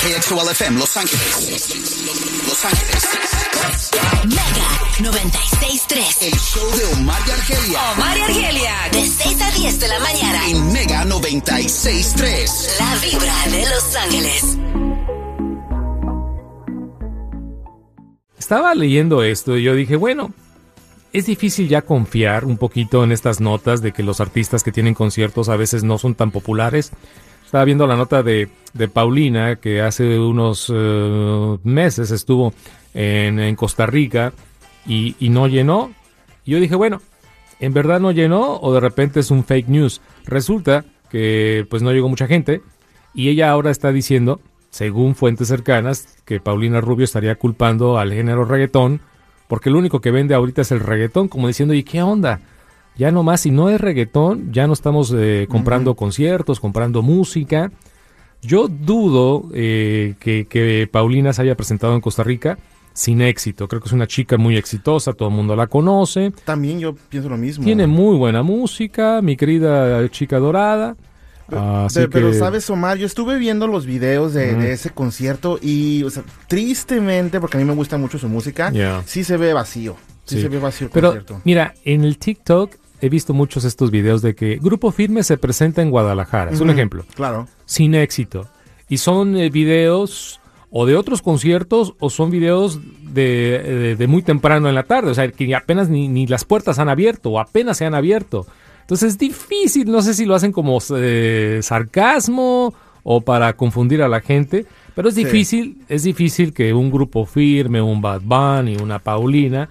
KXOL FM Los Ángeles. Los Ángeles. Mega 96.3. El show de Omar y Argelia. Omar y Argelia. De 6 a 10 de la mañana. En Mega 96.3. La vibra de Los Ángeles. Estaba leyendo esto y yo dije, bueno, es difícil ya confiar un poquito en estas notas de que los artistas que tienen conciertos a veces no son tan populares. Estaba viendo la nota de, de Paulina que hace unos eh, meses estuvo en, en Costa Rica y, y no llenó. Y yo dije, bueno, ¿en verdad no llenó o de repente es un fake news? Resulta que pues no llegó mucha gente y ella ahora está diciendo, según fuentes cercanas, que Paulina Rubio estaría culpando al género reggaetón porque lo único que vende ahorita es el reggaetón, como diciendo, ¿y qué onda? Ya nomás, si no es reggaetón, ya no estamos eh, comprando conciertos, comprando música. Yo dudo eh, que, que Paulina se haya presentado en Costa Rica sin éxito. Creo que es una chica muy exitosa, todo el mundo la conoce. También yo pienso lo mismo. Tiene muy buena música, mi querida chica dorada. Pe- pero que- sabes, Omar, yo estuve viendo los videos de, de ese concierto y, o sea, tristemente, porque a mí me gusta mucho su música, sí se ve vacío. Sí, Sí. se ve vacío el Pero concierto. mira, en el TikTok he visto muchos estos videos de que Grupo Firme se presenta en Guadalajara. Es un ejemplo. Claro. Sin éxito. Y son eh, videos o de otros conciertos o son videos de, de- de muy temprano en la tarde. O sea, que apenas ni, ni las puertas han abierto o apenas se han abierto. Entonces es difícil. No sé si lo hacen como eh, sarcasmo o para confundir a la gente. Pero es Sí. difícil, es difícil que un grupo firme, un Bad Bunny, una Paulina,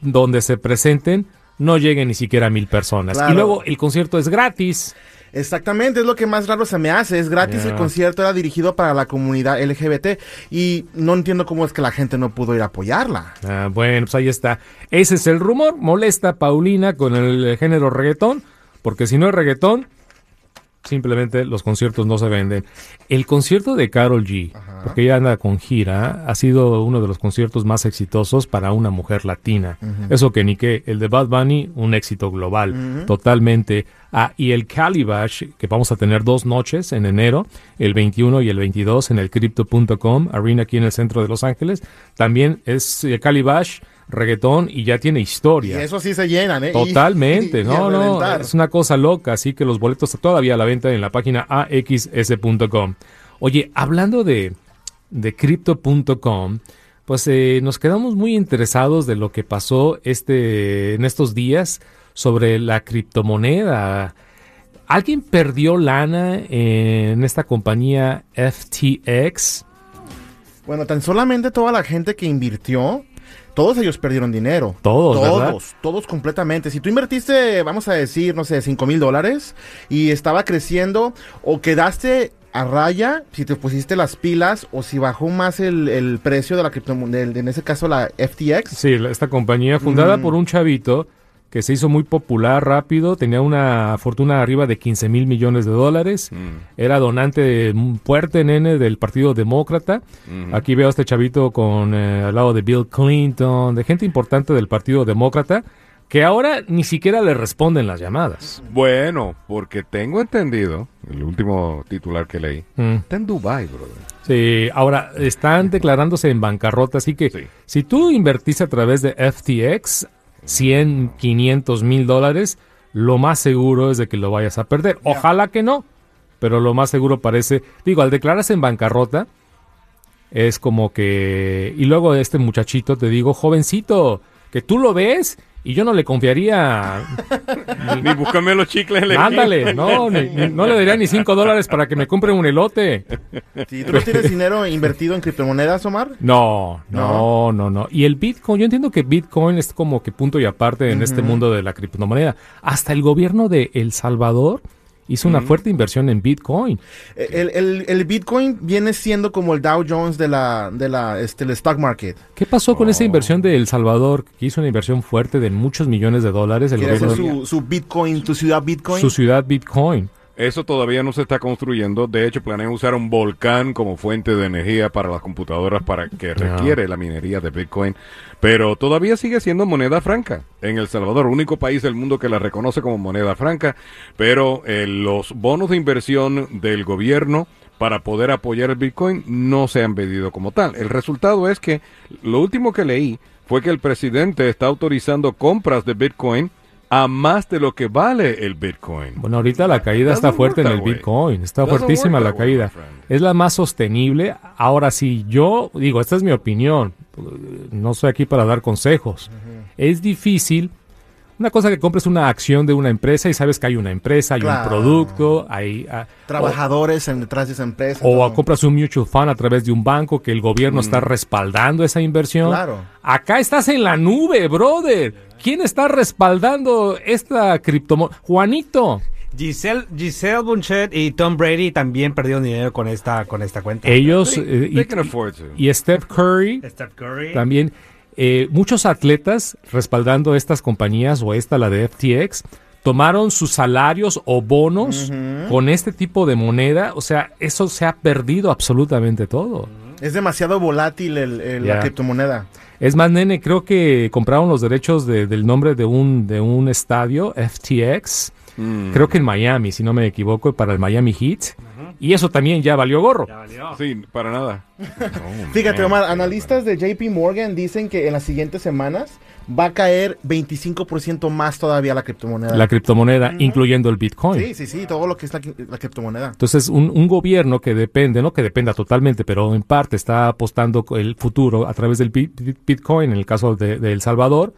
donde se presenten, no lleguen ni siquiera a mil personas. Claro. Y luego el concierto es gratis. Exactamente, es lo que más raro se me hace. Es gratis el concierto, era dirigido para la comunidad LGBT y no entiendo cómo es que la gente no pudo ir a apoyarla. Ah, bueno, pues ahí está. Ese es el rumor. Molesta a Paulina con el género reggaetón, porque si no es reggaetón, simplemente los conciertos no se venden. El concierto de Carol G, porque ella anda con gira, ha sido uno de los conciertos más exitosos para una mujer latina. Eso que ni qué. El de Bad Bunny, un éxito global, totalmente. Ah, y el Calibash, que vamos a tener dos noches en enero, el 21 y el 22 en el Crypto.com, arena aquí en el centro de Los Ángeles. También es el Calibash, reggaetón y ya tiene Y historia. eso sí se llenan, ¿eh? Y- Totalmente, y no, no, es una cosa loca, así que los boletos todavía a la venta en la página axs.com. Oye, hablando de, de crypto.com, pues eh, nos quedamos muy interesados de lo que pasó este, en estos días sobre la criptomoneda. ¿Alguien perdió lana en esta compañía FTX? Bueno, tan solamente toda la gente que invirtió, todos ellos perdieron dinero. Todos, ¿verdad? Todos, todos completamente. Si tú invertiste, vamos a decir, no sé, 5 mil dólares y estaba creciendo o quedaste a raya, si te pusiste las pilas o si bajó más el, el precio de la criptomoneda, en ese caso la FTX. Sí, esta compañía fundada Mm. por un chavito que se hizo muy popular rápido, tenía una fortuna arriba de 15 mil millones de dólares, era donante mm, fuerte, nene, del Partido Demócrata. Aquí veo a este chavito con eh, al lado de Bill Clinton, de gente importante del Partido Demócrata, que ahora ni siquiera le responden las llamadas. Bueno, porque tengo entendido, el último titular que leí, Mm. está en Dubai, brother. Sí, ahora están declarándose en bancarrota, así que Sí. si tú invertiste a través de FTX 100, 500 mil dólares, lo más seguro es de que lo vayas a perder. Ojalá que no, pero lo más seguro parece, digo, al declararse en bancarrota, es como que, y luego este muchachito te digo, jovencito, que tú lo ves Y yo no le confiaría. Ni búscame los chicles Ándale, no, ni- ni- no le daría ni 5 dólares para que me compre un elote. Sí, ¿Tú no tienes dinero invertido en criptomonedas, Omar? No, no, no, no. Y el Bitcoin, yo entiendo que Bitcoin es como que punto y aparte en este mundo de la criptomoneda. Hasta el gobierno de El Salvador hizo una fuerte inversión en Bitcoin. El, el- el Bitcoin viene siendo como el Dow Jones de la, de la, este, el stock market. ¿Qué pasó con esa inversión de El Salvador, que hizo una inversión fuerte de muchos millones de dólares? El gobierno, su, su Bitcoin, tu ciudad Bitcoin. su ciudad Bitcoin. Eso todavía no se está construyendo. De hecho, planean usar un volcán como fuente de energía para las computadoras para que requiere la minería de Bitcoin. Pero todavía sigue siendo moneda franca. En El Salvador, único país del mundo que la reconoce como moneda franca. Pero eh, los bonos de inversión del gobierno para poder apoyar el Bitcoin no se han pedido como tal. El resultado es que lo último que leí fue que el presidente está autorizando compras de Bitcoin a más de lo que vale el Bitcoin. Bueno, ahorita la caída está fuerte en el. Bitcoin, está fuertísima la caída. Es la más sostenible. Ahora sí, yo digo, esta es mi opinión, no soy aquí para dar consejos. Es difícil. Una cosa que compres una acción de una empresa y sabes que hay una empresa, hay Claro. un producto, hay... ah, Trabajadores en, detrás de esa empresa. o, todo. compras un mutual fund a través de un banco que el gobierno está respaldando esa inversión. Claro. Acá estás en la nube, brother. ¿Quién está respaldando esta criptomoneda? Juanito. Giselle, Giselle Bunchet y Tom Brady también perdieron dinero con esta, con esta cuenta. Ellos They- eh, they y, Curry Steph Curry. también. Eh, muchos atletas respaldando estas compañías o esta, la de FTX, tomaron sus salarios o bonos con este tipo de moneda. O sea, eso se ha perdido absolutamente todo. Es demasiado volátil el, la criptomoneda. Es más, nene, creo que compraron los derechos de- del nombre de un, de un estadio, FTX, creo que en Miami, si no me equivoco, para el Miami Heat. Y eso también ya valió gorro. Sí, para nada. Fíjate, Omar, analistas de JP Morgan dicen que en las siguientes semanas va a caer 25% más todavía la criptomoneda. La criptomoneda, incluyendo el Bitcoin. sí, sí, sí, todo lo que es la, la criptomoneda. Entonces, un, un gobierno que depende, no que dependa totalmente, pero en parte está apostando el futuro a través del bit- bit- Bitcoin, en el caso de, de El Salvador,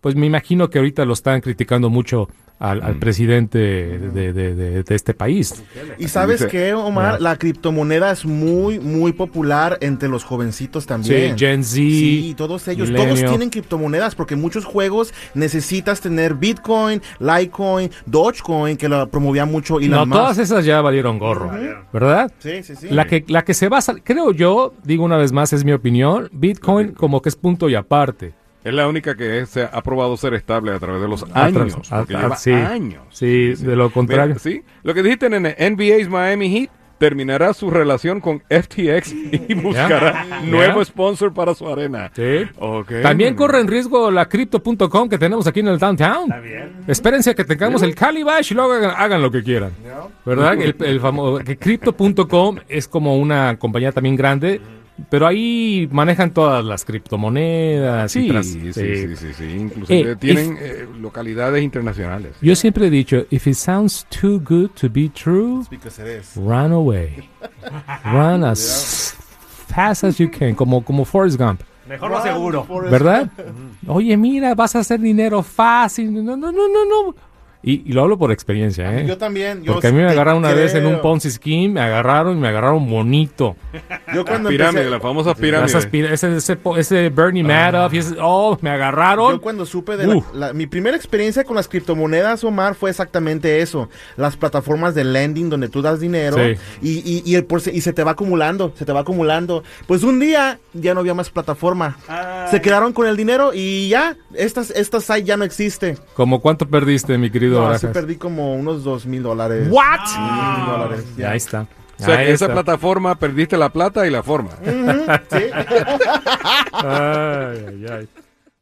pues me imagino que ahorita lo están criticando mucho al, al presidente de, de- de- de este país. Y sabes qué, Omar, la criptomoneda es muy, muy popular entre los jovencitos también. Sí, Gen Z, Sí, todos ellos, todos tienen criptomonedas porque muchos juegos necesitas tener Bitcoin, Litecoin, Dogecoin, que lo promovía mucho Elon No, Musk. todas esas ya valieron gorro, ¿verdad? Sí, sí, sí. La que, la que se basa, creo yo, digo una vez más, es mi opinión, Bitcoin como que es punto y aparte. Es la única que se ha probado ser estable a través de los años. a- porque a- lleva sí. años. Sí, de lo contrario. Mira, sí, lo que dijiste en el NBA's Miami Heat terminará su relación con FTX y buscará nuevo sponsor para su arena. Sí. También corre en riesgo la Crypto.com que tenemos aquí en el downtown. Espérense a que tengamos el Calibash y luego hagan, hagan lo que quieran. ¿Verdad? El, el famoso que Crypto.com es como una compañía también grande, pero ahí manejan todas las criptomonedas. y Sí, tras- sí, sí. sí, sí, sí. Inclusive Eh, tienen eh, localidades internacionales. Yo siempre he dicho, if it sounds too good to be true, run away. Run as fast as you can, como, como Forrest Gump. Mejor lo seguro. ¿Verdad? Oye, mira, vas a hacer dinero fácil. No, no, no, no, no. Y, y lo hablo por experiencia, ¿eh? Yo también. Yo Porque a mí me agarraron una vez en un creo. Ponzi Scheme, me agarraron y me agarraron bonito. Yo cuando Pirámide, empecé- la famosa pirámide. Esas pira- ese, ese, po- ese Bernie Madoff, y ese- oh, me agarraron. Yo cuando supe de la- Uf. la- mi primera experiencia con las criptomonedas, Omar, fue exactamente eso. Las plataformas de lending donde tú das dinero Sí. y, y, y el y se te va acumulando, se te va acumulando. Pues un día ya no había más plataforma. Se quedaron con el dinero y ya, estas, esta site ya no existe. ¿Cómo cuánto perdiste, mi querido No, Barajas? sí perdí como unos dos mil dólares. ¿What? Mil dólares, ya. Ahí está. O sea, Ahí que esa está. plataforma perdiste la plata y la forma. Ujú, sí. Ay, ay, ay.